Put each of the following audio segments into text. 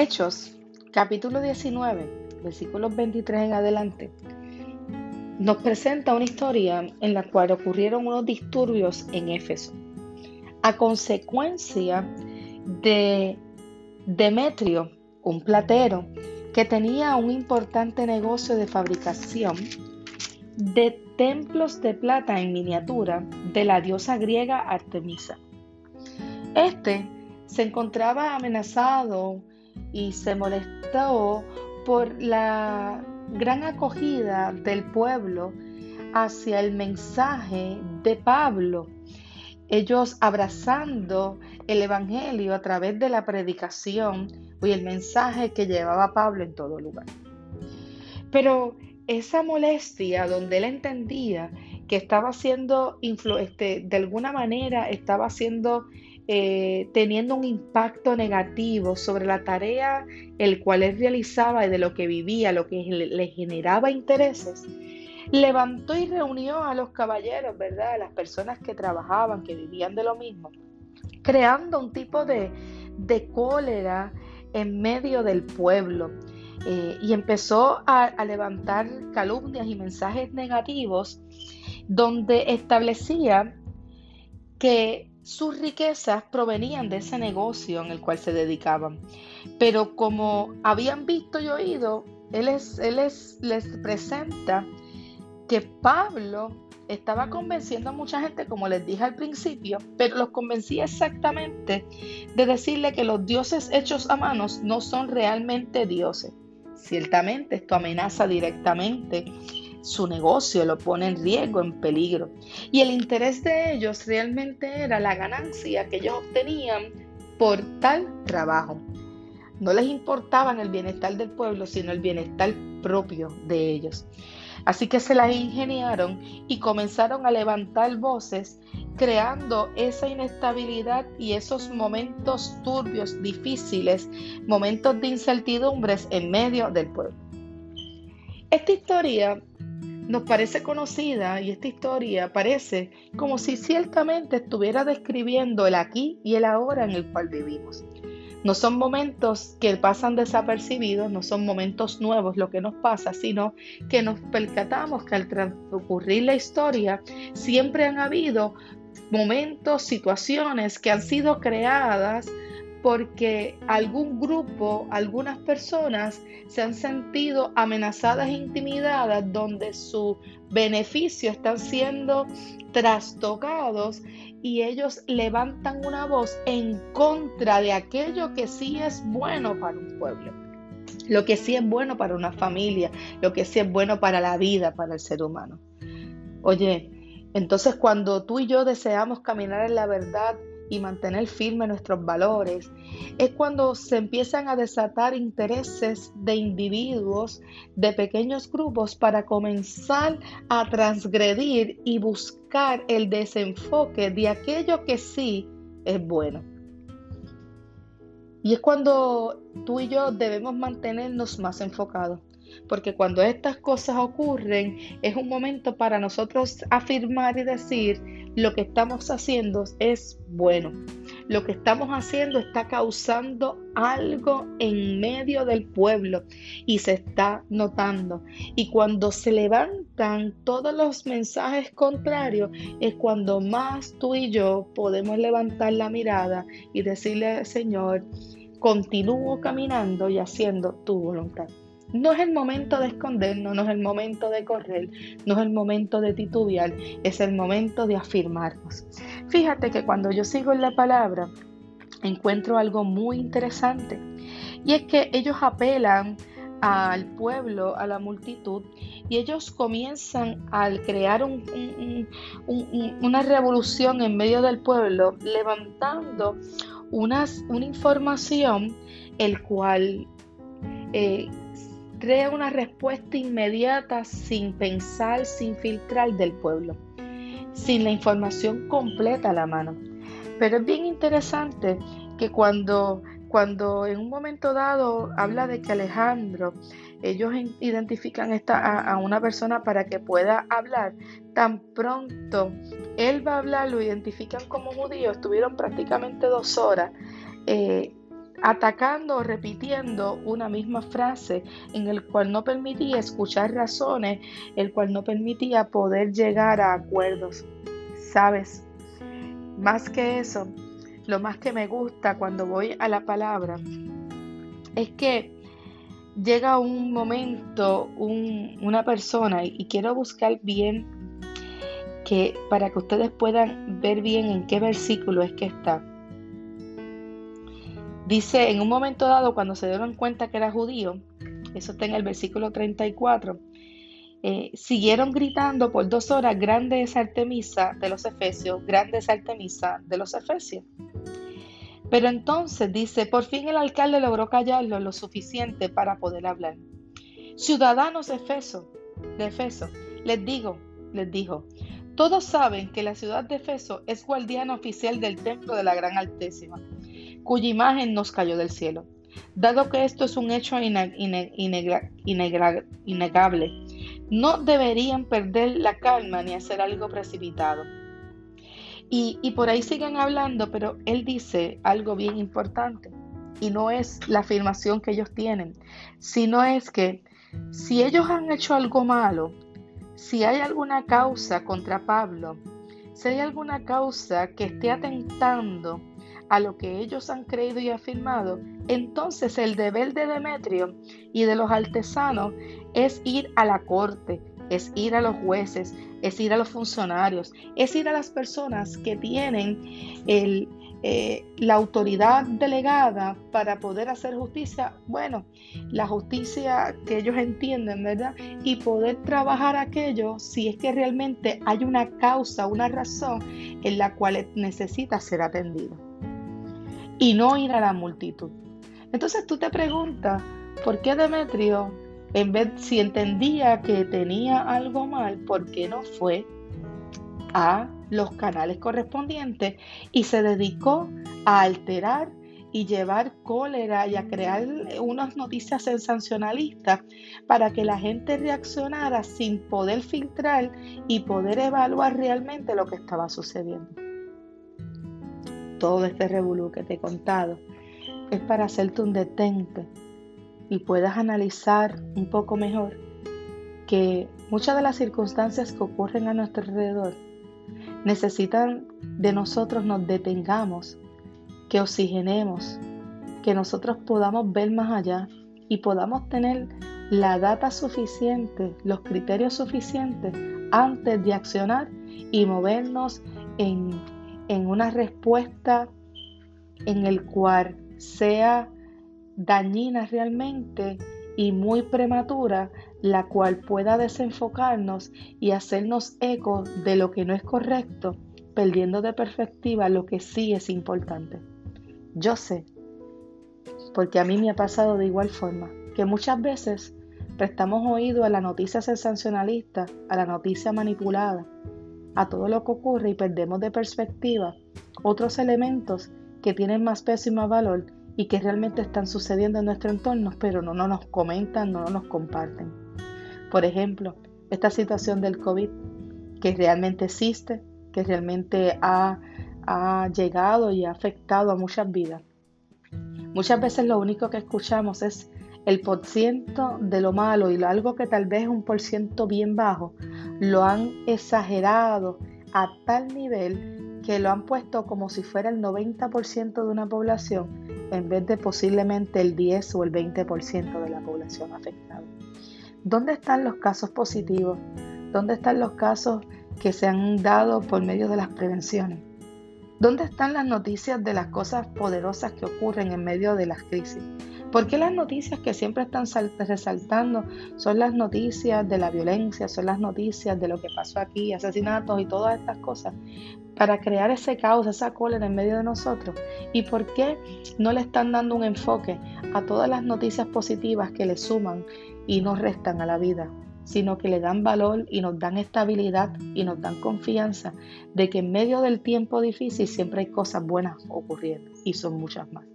Hechos, capítulo 19, versículos 23 en adelante, nos presenta una historia en la cual ocurrieron unos disturbios en Éfeso, a consecuencia de Demetrio, un platero, que tenía un importante negocio de fabricación de templos de plata en miniatura de la diosa griega Artemisa. Este se encontraba amenazado y se molestó por la gran acogida del pueblo hacia el mensaje de Pablo. Ellos abrazando el Evangelio a través de la predicación y el mensaje que llevaba Pablo en todo lugar. Pero esa molestia donde él entendía que estaba siendo, este, de alguna manera, estaba siendo eh, teniendo un impacto negativo sobre la tarea el cual él realizaba y de lo que vivía, lo que le, generaba intereses, levantó y reunió a los caballeros, ¿verdad? A las personas que trabajaban, que vivían de lo mismo, creando un tipo de, cólera en medio del pueblo. Eh, y empezó a levantar calumnias y mensajes negativos donde establecía que sus riquezas provenían de ese negocio en el cual se dedicaban. Pero como habían visto y oído, él, les presenta que Pablo estaba convenciendo a mucha gente, como les dije al principio, pero los convencía exactamente de decirle que los dioses hechos a manos no son realmente dioses. Ciertamente esto amenaza directamente su negocio lo pone en riesgo, en peligro. Y el interés de ellos realmente era la ganancia que ellos obtenían por tal trabajo. No les importaba el bienestar del pueblo, sino el bienestar propio de ellos. Así que se las ingeniaron y comenzaron a levantar voces, creando esa inestabilidad y esos momentos turbios, difíciles, momentos de incertidumbres en medio del pueblo. Esta historia nos parece conocida y esta historia parece como si ciertamente estuviera describiendo el aquí y el ahora en el cual vivimos. No son momentos que pasan desapercibidos, no son momentos nuevos lo que nos pasa, sino que nos percatamos que al transcurrir la historia siempre han habido momentos, situaciones que han sido creadas porque algún grupo, algunas personas se han sentido amenazadas e intimidadas donde sus beneficios están siendo trastocados y ellos levantan una voz en contra de aquello que sí es bueno para un pueblo, lo que sí es bueno para una familia, lo que sí es bueno para la vida, para el ser humano. Oye, entonces cuando tú y yo deseamos caminar en la verdad, y mantener firmes nuestros valores, es cuando se empiezan a desatar intereses de individuos, de pequeños grupos, para comenzar a transgredir y buscar el desenfoque de aquello que sí es bueno. Y es cuando tú y yo debemos mantenernos más enfocados. Porque cuando estas cosas ocurren, es un momento para nosotros afirmar y decir, lo que estamos haciendo es bueno. Lo que estamos haciendo está causando algo en medio del pueblo y se está notando. Y cuando se levantan todos los mensajes contrarios, es cuando más tú y yo podemos levantar la mirada y decirle, Señor, continúo caminando y haciendo tu voluntad. No es el momento de escondernos, no es el momento de correr, no es el momento de titubear, es el momento de afirmarnos. Fíjate que cuando yo sigo en la palabra, encuentro algo muy interesante. Y es que ellos apelan al pueblo, a la multitud, y ellos comienzan al crear una revolución en medio del pueblo, levantando una información el cual eh, crea una respuesta inmediata sin pensar, sin filtrar del pueblo, sin la información completa a la mano. Pero es bien interesante que cuando, cuando en un momento dado habla de que Alejandro, ellos identifican esta, a, una persona para que pueda hablar, tan pronto él va a hablar, lo identifican como judío, estuvieron prácticamente dos horas. Eh, atacando o repitiendo una misma frase en el cual no permitía escuchar razones, el cual no permitía poder llegar a acuerdos. ¿Sabes? Más que eso, lo más que me gusta cuando voy a la palabra es que llega un momento, una persona, y, quiero buscar bien que para que ustedes puedan ver bien en qué versículo es que está. Dice, en un momento dado, cuando se dieron cuenta que era judío, eso está en el versículo 34, eh, siguieron gritando por dos horas, grande es Artemisa de los Efesios, grande es Artemisa de los Efesios. Pero entonces dice, por fin el alcalde logró callarlo lo suficiente para poder hablar. Ciudadanos Efeso, de Efeso, les digo, les dijo, todos saben que la ciudad de Efeso es guardiana oficial del templo de la Gran Altísima, cuya imagen nos cayó del cielo. Dado que esto es un hecho innegable, no deberían perder la calma ni hacer algo precipitado. Y, por ahí siguen hablando, pero él dice algo bien importante. Y no es la afirmación que ellos tienen, sino es que si ellos han hecho algo malo, si hay alguna causa contra Pablo, si hay alguna causa que esté atentando a lo que ellos han creído y afirmado, entonces el deber de Demetrio y de los artesanos es ir a la corte, es ir a los jueces, es ir a los funcionarios, es ir a las personas que tienen eh, la autoridad delegada para poder hacer justicia, bueno, la justicia que ellos entienden, ¿verdad? Y poder trabajar aquello si es que realmente hay una causa, una razón en la cual necesita ser atendido. Y no ir a la multitud. Entonces tú te preguntas, ¿por qué Demetrio en vez, si entendía que tenía algo mal, ¿por qué no fue a los canales correspondientes y se dedicó a alterar y llevar cólera y a crear unas noticias sensacionalistas para que la gente reaccionara sin poder filtrar y poder evaluar realmente lo que estaba sucediendo. Todo este revolú que te he contado es para hacerte un detente y puedas analizar un poco mejor que muchas de las circunstancias que ocurren a nuestro alrededor necesitan de nosotros nos detengamos, que oxigenemos, que nosotros podamos ver más allá y podamos tener la data suficiente, los criterios suficientes antes de accionar y movernos en, en una respuesta en el cual sea dañina realmente y muy prematura, la cual pueda desenfocarnos y hacernos eco de lo que no es correcto, perdiendo de perspectiva lo que sí es importante. Yo sé, porque a mí me ha pasado de igual forma, que muchas veces prestamos oído a la noticia sensacionalista, a la noticia manipulada, a todo lo que ocurre y perdemos de perspectiva otros elementos que tienen más peso y más valor y que realmente están sucediendo en nuestro entorno, pero no, nos comentan, no, nos comparten. Por ejemplo, esta situación del COVID, que realmente existe, que realmente ha, ha llegado y ha afectado a muchas vidas. Muchas veces lo único que escuchamos es el por ciento de lo malo y algo que tal vez es un por ciento bien bajo, lo han exagerado a tal nivel que lo han puesto como si fuera el 90% de una población en vez de posiblemente el 10 o el 20% de la población afectada. ¿Dónde están los casos positivos? ¿Dónde están los casos que se han dado por medio de las prevenciones? ¿Dónde están las noticias de las cosas poderosas que ocurren en medio de las crisis? ¿Por qué las noticias que siempre están resaltando son las noticias de la violencia, son las noticias de lo que pasó aquí, asesinatos y todas estas cosas? Para crear ese caos, esa cólera en medio de nosotros. ¿Y por qué no le están dando un enfoque a todas las noticias positivas que le suman y nos restan a la vida? sino que le dan valor y nos dan estabilidad y nos dan confianza de que en medio del tiempo difícil siempre hay cosas buenas ocurriendo y son muchas más.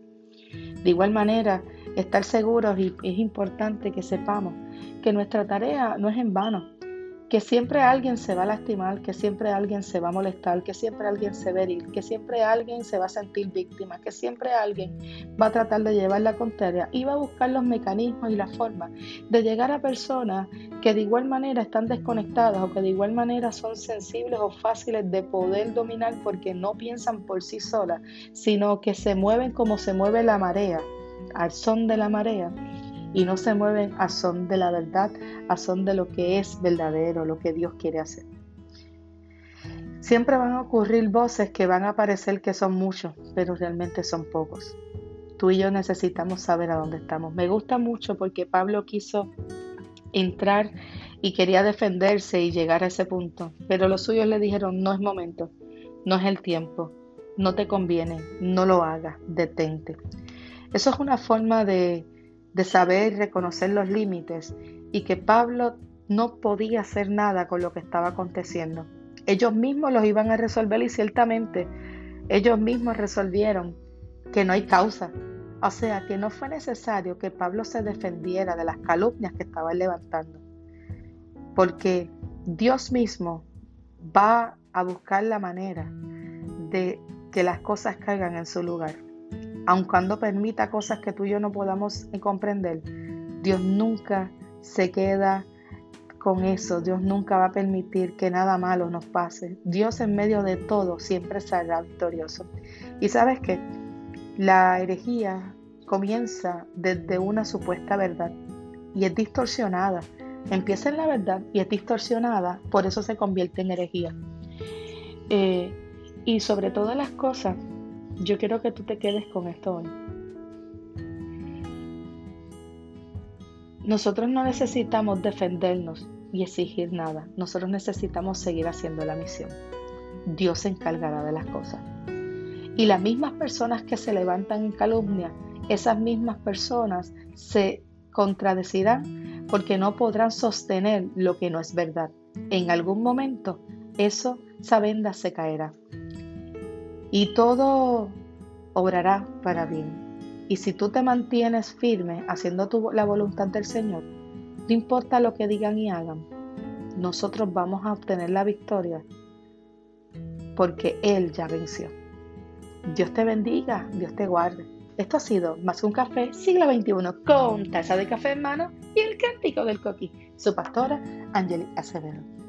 De igual manera, estar seguros y es importante que sepamos que nuestra tarea no es en vano, que siempre alguien se va a lastimar, que siempre alguien se va a molestar, que siempre alguien se va a herir, que siempre alguien se va a sentir víctima, que siempre alguien va a tratar de llevar la contraria y va a buscar los mecanismos y la forma de llegar a personas que de igual manera están desconectadas o que de igual manera son sensibles o fáciles de poder dominar porque no piensan por sí solas, sino que se mueven como se mueve la marea, al son de la marea y no se mueven a son de la verdad, a son de lo que es verdadero, lo que Dios quiere hacer. Siempre van a ocurrir voces que van a parecer que son muchos, pero realmente son pocos. Tú y yo necesitamos saber a dónde estamos. Me gusta mucho porque Pablo quiso entrar y quería defenderse y llegar a ese punto, pero los suyos le dijeron, no es momento, no es el tiempo, no te conviene, no lo hagas, detente. Eso es una forma de de saber reconocer los límites y que Pablo no podía hacer nada con lo que estaba aconteciendo. Ellos mismos los iban a resolver y ciertamente ellos mismos resolvieron que no hay causa. O sea, que no fue necesario que Pablo se defendiera de las calumnias que estaban levantando. Porque Dios mismo va a buscar la manera de que las cosas caigan en su lugar aun cuando permita cosas que tú y yo no podamos comprender, Dios nunca se queda con eso. Dios nunca va a permitir que nada malo nos pase. Dios en medio de todo siempre saldrá victorioso. Y sabes que la herejía comienza desde una supuesta verdad y es distorsionada. Empieza en la verdad y es distorsionada, por eso se convierte en herejía. Eh, y sobre todas las cosas, yo quiero que tú te quedes con esto hoy. Nosotros no necesitamos defendernos y exigir nada. Nosotros necesitamos seguir haciendo la misión. Dios se encargará de las cosas. Y las mismas personas que se levantan en calumnia, esas mismas personas se contradecirán porque no podrán sostener lo que no es verdad. En algún momento eso, esa venda se caerá y todo obrará para bien. Y si tú te mantienes firme haciendo tu, la voluntad del Señor, no importa lo que digan y hagan, nosotros vamos a obtener la victoria porque Él ya venció. Dios te bendiga, Dios te guarde. Esto ha sido Más que un café, siglo XXI, con taza de café en mano y el cántico del coqui. Su pastora, Angeli Acevedo.